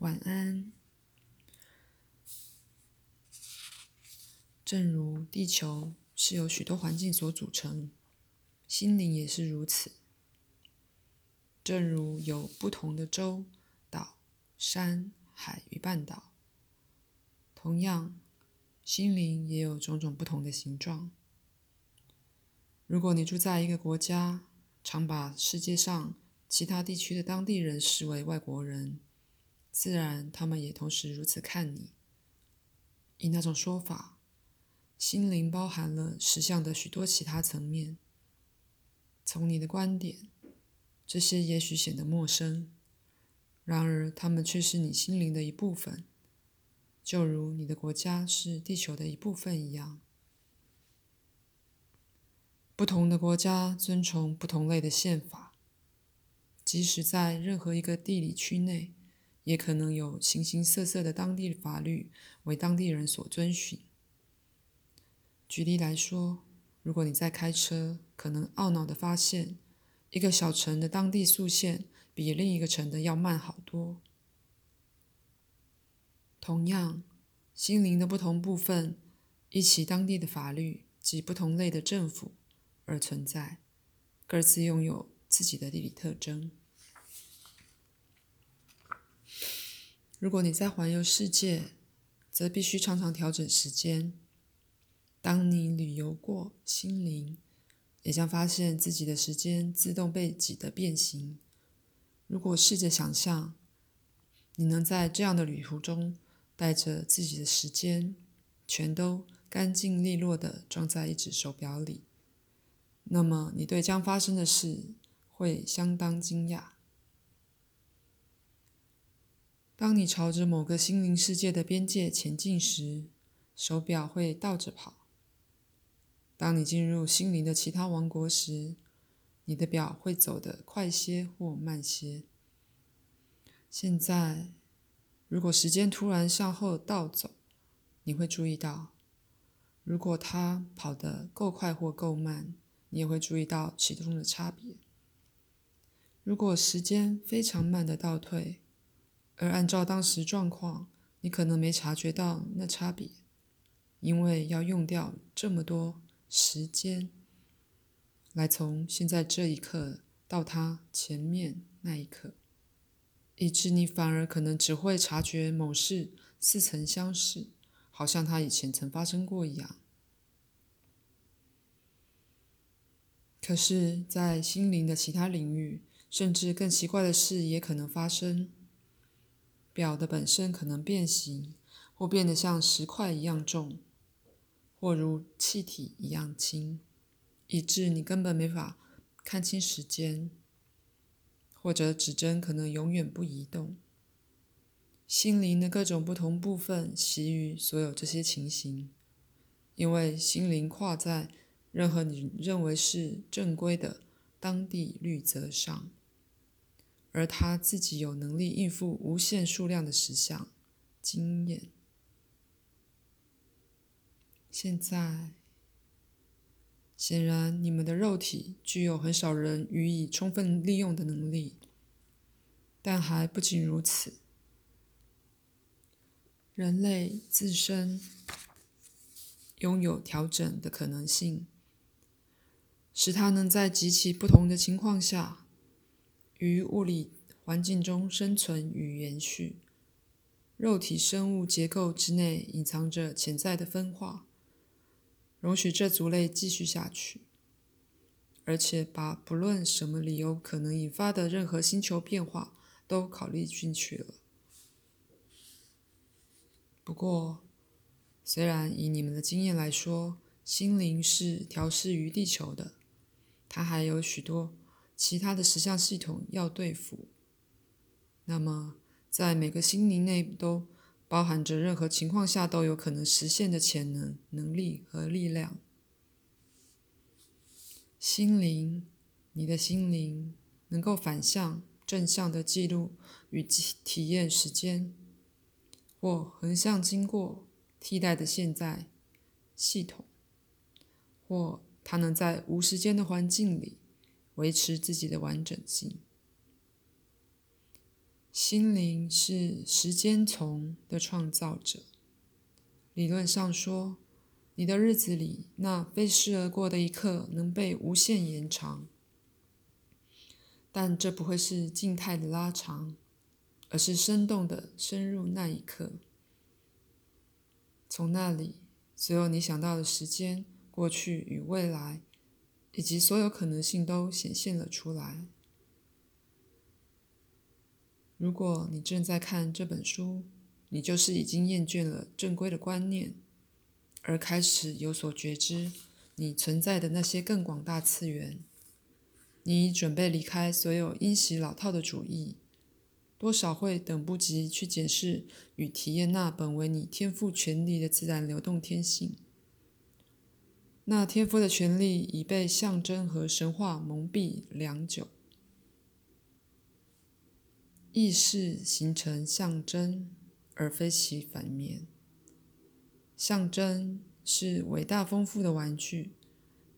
晚安。正如地球是由许多环境所组成，心灵也是如此。正如有不同的洲、岛、山、海与半岛，同样，心灵也有种种不同的形状。如果你住在一个国家，常把世界上其他地区的当地人视为外国人，自然他们也同时如此看你。以那种说法，心灵包含了实相的许多其他层面。从你的观点，这些也许显得陌生，然而它们却是你心灵的一部分，就如你的国家是地球的一部分一样。不同的国家遵从不同类的宪法，即使在任何一个地理区内，也可能有形形色色的当地法律为当地人所遵循。举例来说，如果你在开车，可能懊恼地发现，一个小城的当地速限比另一个城的要慢好多。同样，心灵的不同部分，依其当地的法律及不同类的政府。而存在，各自拥有自己的地理特征。如果你在环游世界，则必须常常调整时间。当你旅游过心灵，也将发现自己的时间自动被挤得变形。如果试着想象，你能在这样的旅途中，带着自己的时间，全都干净利落地装在一只手表里。那么，你对将发生的事会相当惊讶。当你朝着某个心灵世界的边界前进时，手表会倒着跑；当你进入心灵的其他王国时，你的表会走得快些或慢些。现在，如果时间突然向后倒走，你会注意到，如果它跑得够快或够慢。你也会注意到其中的差别。如果时间非常慢的倒退，而按照当时状况，你可能没察觉到那差别，因为要用掉这么多时间，来从现在这一刻到它前面那一刻，以致你反而可能只会察觉某事似曾相识，好像它以前曾发生过一样。可是，在心灵的其他领域，甚至更奇怪的事也可能发生。表的本身可能变形，或变得像石块一样重，或如气体一样轻，以致你根本没法看清时间。或者指针可能永远不移动。心灵的各种不同部分习于所有这些情形，因为心灵跨在。任何你认为是正规的当地律则上，而他自己有能力应付无限数量的实相经验。现在，显然你们的肉体具有很少人予以充分利用的能力，但还不仅如此，人类自身拥有调整的可能性。使它能在极其不同的情况下，于物理环境中生存与延续。肉体生物结构之内隐藏着潜在的分化，容许这族类继续下去，而且把不论什么理由可能引发的任何星球变化都考虑进去了。不过，虽然以你们的经验来说，心灵是调试于地球的。它还有许多其他的实相系统要对付。那么，在每个心灵内都包含着任何情况下都有可能实现的潜能、能力和力量。心灵，你的心灵能够反向、正向的记录与体验时间，或横向经过替代的现在系统，或。它能在无时间的环境里维持自己的完整性。心灵是时间丛的创造者。理论上说，你的日子里那飞逝而过的一刻能被无限延长，但这不会是静态的拉长，而是生动的深入那一刻。从那里，所有你想到的时间、过去与未来，以及所有可能性都显现了出来。如果你正在看这本书，你就是已经厌倦了正规的观念，而开始有所觉知你存在的那些更广大次元。你准备离开所有因袭老套的主义，多少会等不及去检视与体验那本为你天赋权利的自然流动天性。那天赋的权利已被象征和神话蒙蔽良久。意识形成象征，而非其反面。象征是伟大丰富的玩具，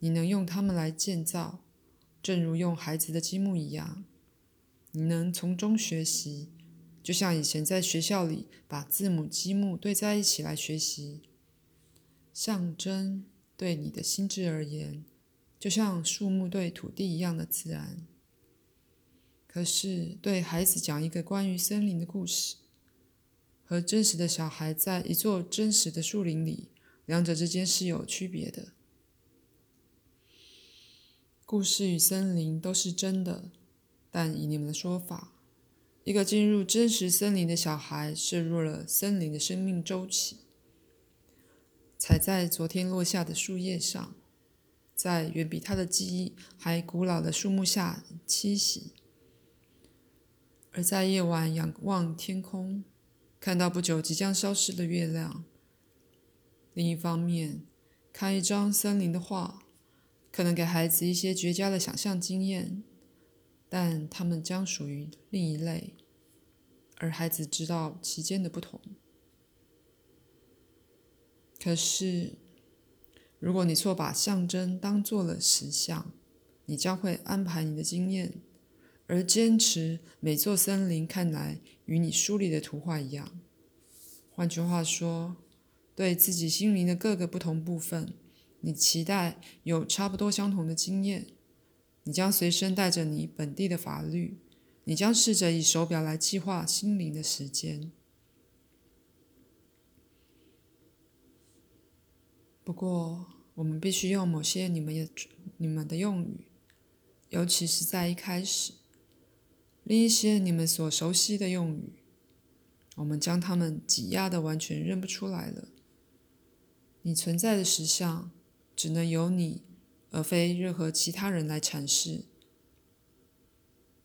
你能用它们来建造，正如用孩子的积木一样。你能从中学习，就像以前在学校里把字母积木堆在一起来学习。象征对你的心智而言，就像树木对土地一样的自然。可是，对孩子讲一个关于森林的故事，和真实的小孩在一座真实的树林里，两者之间是有区别的。故事与森林都是真的，但以你们的说法，一个进入真实森林的小孩摄入了森林的生命周期，踩在昨天落下的树叶上，在远比他的记忆还古老的树木下栖息。而在夜晚仰望天空，看到不久即将消失的月亮。另一方面，看一张森林的画，可能给孩子一些绝佳的想象经验，但他们将属于另一类，而孩子知道其间的不同。可是，如果你错把象征当做了实相，你将会安排你的经验。而坚持每座森林看来与你书里的图画一样。换句话说，对自己心灵的各个不同部分，你期待有差不多相同的经验。你将随身带着你本地的法律，你将试着以手表来计划心灵的时间。不过，我们必须用某些你们也你们的用语，尤其是在一开始。另一些你们所熟悉的用语，我们将它们挤压的完全认不出来了。你存在的实相，只能由你，而非任何其他人来阐释。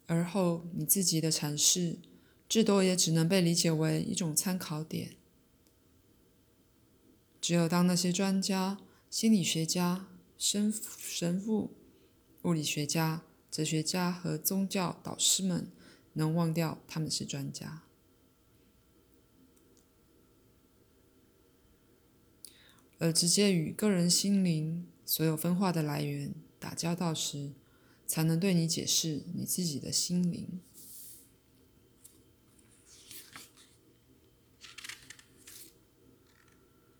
而后你自己的阐释，至多也只能被理解为一种参考点。只有当那些专家、心理学家、神神父、物理学家。哲学家和宗教导师们能忘掉他们是专家，而直接与个人心灵所有分化的来源打交道时，才能对你解释你自己的心灵。